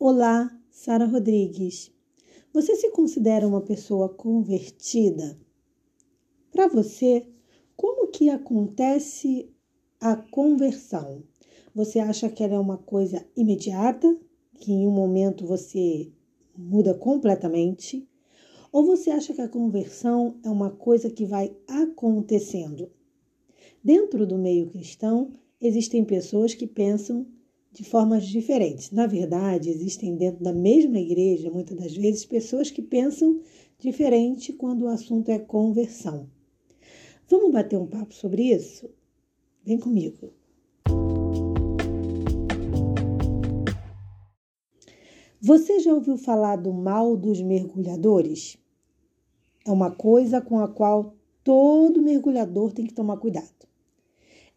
Olá, Sara Rodrigues. Você se considera uma pessoa convertida? Para você, como que acontece a conversão? Você acha que ela é uma coisa imediata, que em um momento você muda completamente? Ou você acha que a conversão é uma coisa que vai acontecendo? Dentro do meio cristão, existem pessoas que pensam de formas diferentes. Na verdade, existem dentro da mesma igreja, muitas das vezes, pessoas que pensam diferente quando o assunto é conversão. Vamos bater um papo sobre isso? Vem comigo. Você já ouviu falar do mal dos mergulhadores? É uma coisa com a qual todo mergulhador tem que tomar cuidado.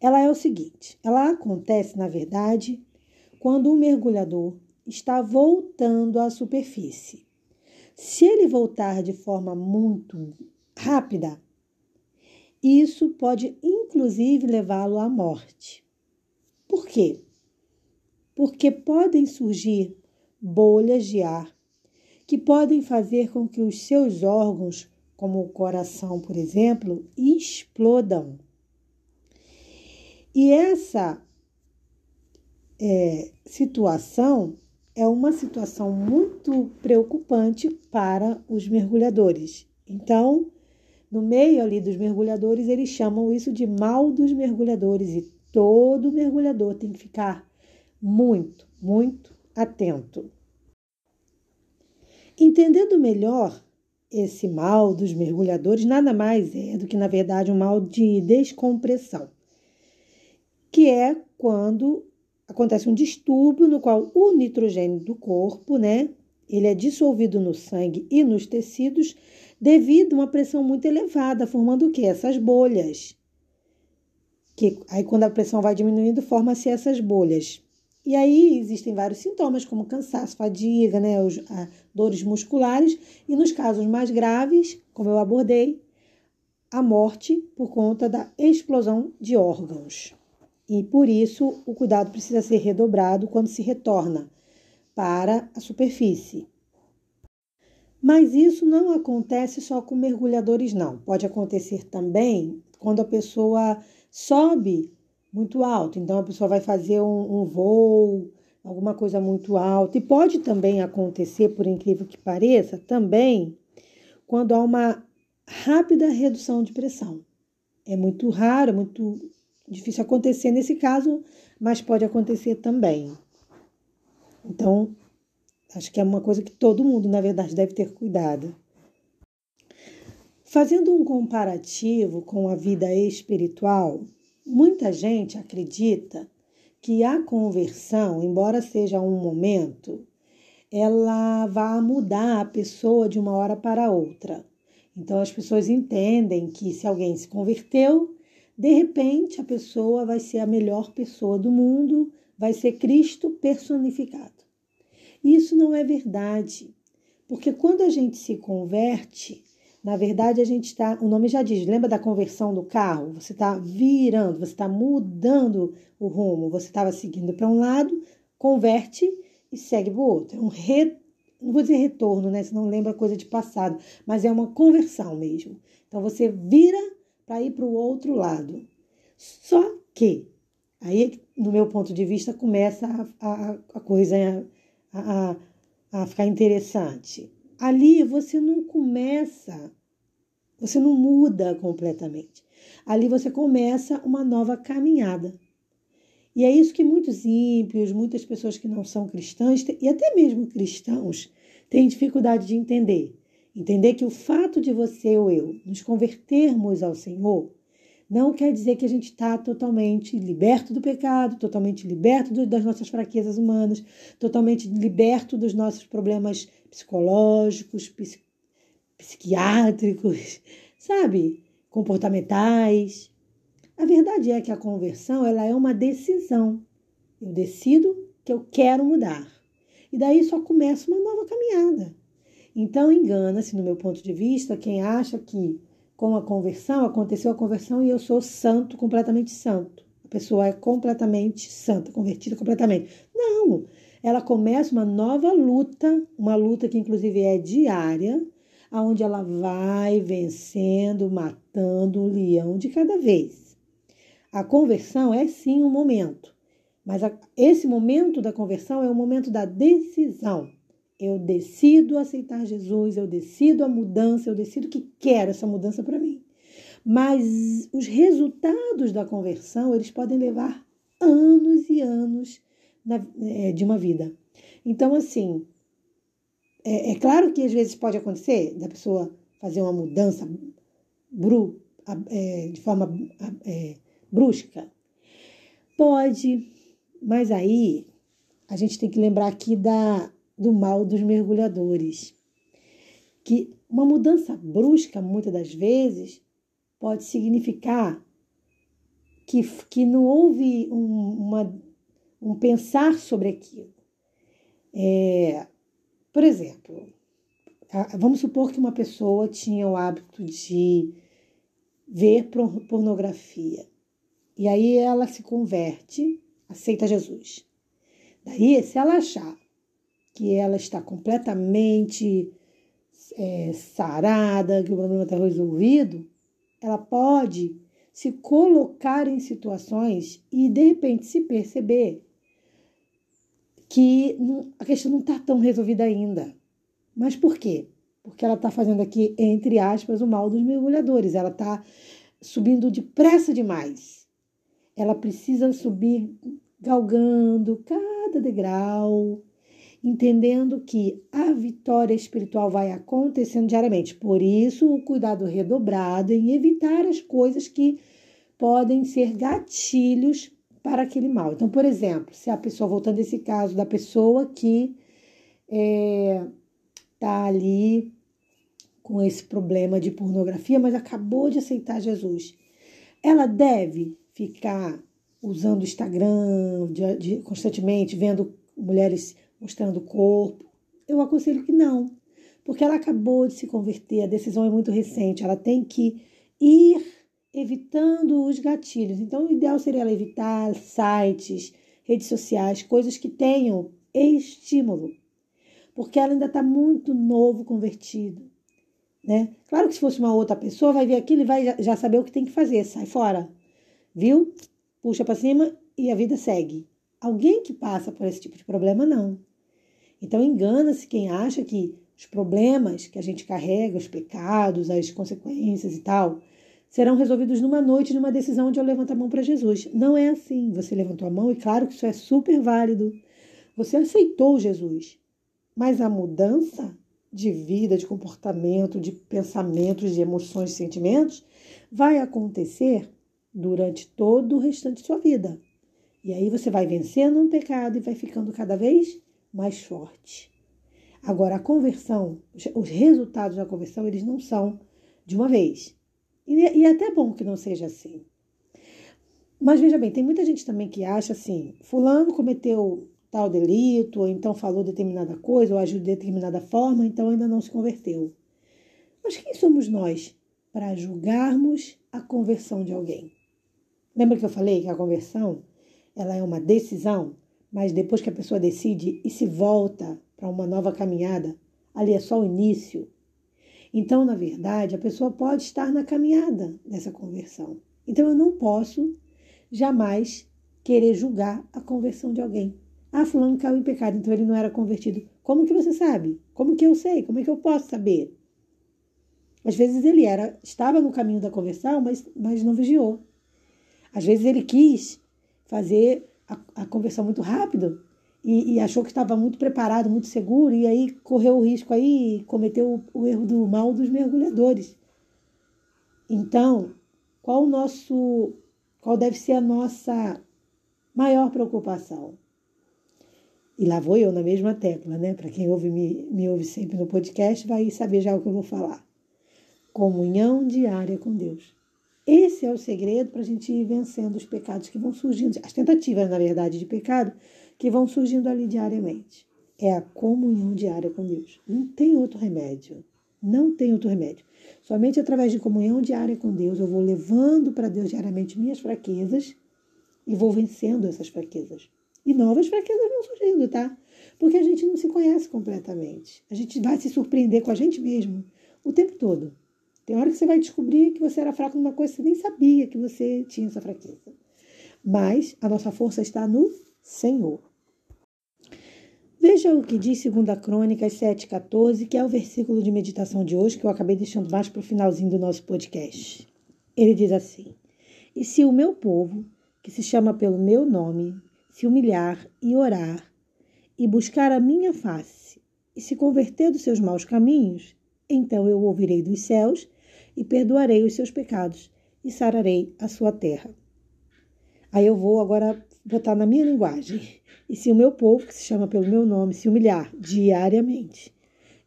Ela é o seguinte: ela acontece, na verdade, quando o mergulhador está voltando à superfície. Se ele voltar de forma muito rápida, isso pode inclusive levá-lo à morte. Por quê? Porque podem surgir bolhas de ar que podem fazer com que os seus órgãos, como o coração, por exemplo, explodam. E essa é, situação é uma situação muito preocupante para os mergulhadores. Então, no meio ali dos mergulhadores, eles chamam isso de mal dos mergulhadores e todo mergulhador tem que ficar muito, muito atento. Entendendo melhor esse mal dos mergulhadores, nada mais é do que, na verdade, um mal de descompressão, que é quando acontece um distúrbio no qual o nitrogênio do corpo, né, ele é dissolvido no sangue e nos tecidos devido a uma pressão muito elevada, formando o que? Essas bolhas. Que aí quando a pressão vai diminuindo, forma-se essas bolhas. E aí existem vários sintomas, como cansaço, fadiga, né, os, a, dores musculares, e nos casos mais graves, como eu abordei, a morte por conta da explosão de órgãos e por isso o cuidado precisa ser redobrado quando se retorna para a superfície. Mas isso não acontece só com mergulhadores, não. Pode acontecer também quando a pessoa sobe muito alto. Então a pessoa vai fazer um, um voo, alguma coisa muito alta. E pode também acontecer, por incrível que pareça, também quando há uma rápida redução de pressão. É muito raro, é muito difícil acontecer nesse caso, mas pode acontecer também. Então, acho que é uma coisa que todo mundo, na verdade, deve ter cuidado. Fazendo um comparativo com a vida espiritual, muita gente acredita que a conversão, embora seja um momento, ela vai mudar a pessoa de uma hora para outra. Então as pessoas entendem que se alguém se converteu, de repente, a pessoa vai ser a melhor pessoa do mundo, vai ser Cristo personificado. Isso não é verdade, porque quando a gente se converte, na verdade a gente está, o nome já diz, lembra da conversão do carro? Você está virando, você está mudando o rumo, você estava seguindo para um lado, converte e segue para o outro. É um re, não vou dizer retorno, né? Se não lembra coisa de passado, mas é uma conversão mesmo. Então você vira para ir para o outro lado. Só que, aí, no meu ponto de vista, começa a, a, a coisa a, a, a ficar interessante. Ali você não começa, você não muda completamente. Ali você começa uma nova caminhada. E é isso que muitos ímpios, muitas pessoas que não são cristãs, e até mesmo cristãos, têm dificuldade de entender. Entender que o fato de você ou eu nos convertermos ao Senhor não quer dizer que a gente está totalmente liberto do pecado, totalmente liberto do, das nossas fraquezas humanas, totalmente liberto dos nossos problemas psicológicos, psiqui, psiquiátricos, sabe? Comportamentais. A verdade é que a conversão ela é uma decisão. Eu decido que eu quero mudar. E daí só começa uma nova caminhada. Então, engana-se, no meu ponto de vista, quem acha que com a conversão aconteceu a conversão e eu sou santo, completamente santo. A pessoa é completamente santa, convertida completamente. Não! ela começa uma nova luta, uma luta que inclusive é diária, aonde ela vai vencendo, matando um leão de cada vez. A conversão é sim um momento, mas a, esse momento da conversão é o momento da decisão. Eu decido aceitar Jesus, eu decido a mudança, eu decido que quero essa mudança para mim. Mas os resultados da conversão, eles podem levar anos e anos na, é, de uma vida. Então, assim, é, é, claro que às vezes pode acontecer da pessoa fazer uma mudança bru, é, de forma é, brusca. Pode, mas aí a gente tem que lembrar aqui da, do mal dos mergulhadores. Que uma mudança brusca, muitas das vezes, pode significar que, que não houve um, uma, um pensar sobre aquilo. É, por exemplo, vamos supor que uma pessoa tinha o hábito de ver pornografia. E aí ela se converte, aceita Jesus. Daí, se ela achar que ela está completamente é, sarada, que o problema está resolvido, ela pode se colocar em situações e de repente se perceber que a questão não está tão resolvida ainda. Mas por quê? Porque ela está fazendo aqui, entre aspas, o mal dos mergulhadores. Ela está subindo depressa demais. Ela precisa subir galgando cada degrau, entendendo que a vitória espiritual vai acontecendo diariamente. Por isso, o cuidado redobrado em evitar as coisas que podem ser gatilhos para aquele mal. Então, por exemplo, se a pessoa, voltando esse caso da pessoa que está é, tá ali com esse problema de pornografia, mas acabou de aceitar Jesus, ela deve ficar usando o Instagram de, de, constantemente, vendo mulheres mostrando o corpo? Eu aconselho que não, porque ela acabou de se converter, a decisão é muito recente, ela tem que ir evitando os gatilhos. Então, o ideal seria ela evitar sites, redes sociais, coisas que tenham estímulo, porque ela ainda está muito novo convertido. Né? Claro que se fosse uma outra pessoa, vai ver aquilo e vai já saber o que tem que fazer, sai fora, viu? Puxa para cima e a vida segue. Alguém que passa por esse tipo de problema, não. Então engana-se quem acha que os problemas que a gente carrega, os pecados, as consequências e tal, serão resolvidos numa noite, numa decisão onde eu levanto a mão para Jesus. Não é assim. Você levantou a mão e claro que isso é super válido. Você aceitou Jesus. Mas a mudança de vida, de comportamento, de pensamentos, de emoções, de sentimentos vai acontecer durante todo o restante de sua vida. E aí você vai vencendo um pecado e vai ficando cada vez mais forte. Agora, a conversão, os resultados da conversão, eles não são de uma vez. E, é até bom que não seja assim. Mas veja bem, tem muita gente também que acha assim: Fulano cometeu tal delito, ou então falou determinada coisa, ou agiu de determinada forma, então ainda não se converteu. Mas quem somos nós para julgarmos a conversão de alguém? Lembra que eu falei que a conversão ela é uma decisão? Mas depois que a pessoa decide e se volta para uma nova caminhada, ali é só o início. Então, na verdade, a pessoa pode estar na caminhada dessa conversão. Então, eu não posso jamais querer julgar a conversão de alguém. Ah, fulano caiu em pecado, então ele não era convertido. Como que você sabe? Como que eu sei? Como é que eu posso saber? Às vezes ele era, estava no caminho da conversão, mas, mas não vigiou. Às vezes ele quis fazer a, a conversão muito rápido e, e, achou que estava muito preparado, muito seguro, e aí correu o risco aí cometeu o, o erro do mal dos mergulhadores. Então, qual o nosso, qual deve ser a nossa maior preocupação? E lá vou eu na mesma tecla, né? Para quem ouve, me, me ouve sempre no podcast, vai saber já o que eu vou falar. Comunhão diária com Deus. Esse é o segredo para a gente ir vencendo os pecados que vão surgindo, as tentativas, na verdade, de pecado que vão surgindo ali diariamente. É a comunhão diária com Deus. Não tem outro remédio. Não tem outro remédio. Somente através de comunhão diária com Deus eu vou levando para Deus diariamente minhas fraquezas e vou vencendo essas fraquezas. E novas fraquezas vão surgindo, tá? Porque a gente não se conhece completamente. A gente vai se surpreender com a gente mesmo o tempo todo. Tem hora que você vai descobrir que você era fraco numa coisa que você nem sabia que você tinha essa fraqueza. Mas a nossa força está no Senhor. Veja o que diz 2 Crônicas 7,14, que é o versículo de meditação de hoje, que eu acabei deixando mais para o finalzinho do nosso podcast. Ele diz assim: E se o meu povo, que se chama pelo meu nome, se humilhar e orar, e buscar a minha face, e se converter dos seus maus caminhos, então eu ouvirei dos céus e perdoarei os seus pecados e sararei a sua terra. Aí eu vou agora botar na minha linguagem. E se o meu povo, que se chama pelo meu nome, se humilhar diariamente,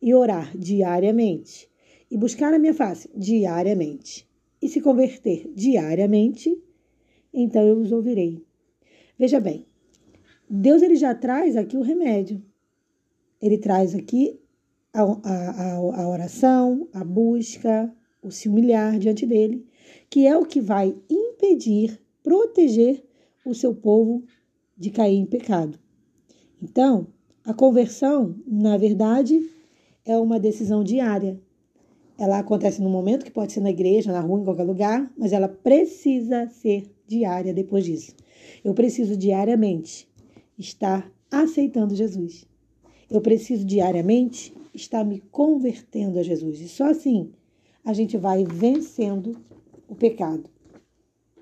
e orar diariamente, e buscar a minha face diariamente, e se converter diariamente, então eu os ouvirei. Veja bem, Deus ele já traz aqui o remédio. Ele traz aqui a, a, a oração, a busca, o se humilhar diante dele, que é o que vai impedir, proteger o seu povo de cair em pecado. Então, a conversão, na verdade, é uma decisão diária. Ela acontece no momento que pode ser na igreja, na rua, em qualquer lugar, mas ela precisa ser diária depois disso. Eu preciso diariamente estar aceitando Jesus. Eu preciso diariamente estar me convertendo a Jesus. E só assim a gente vai vencendo o pecado.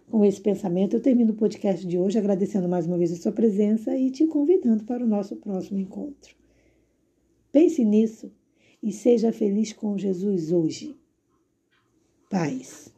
Com esse pensamento, eu termino o podcast de hoje agradecendo mais uma vez a sua presença e te convidando para o nosso próximo encontro. Pense nisso e seja feliz com Jesus hoje. Paz.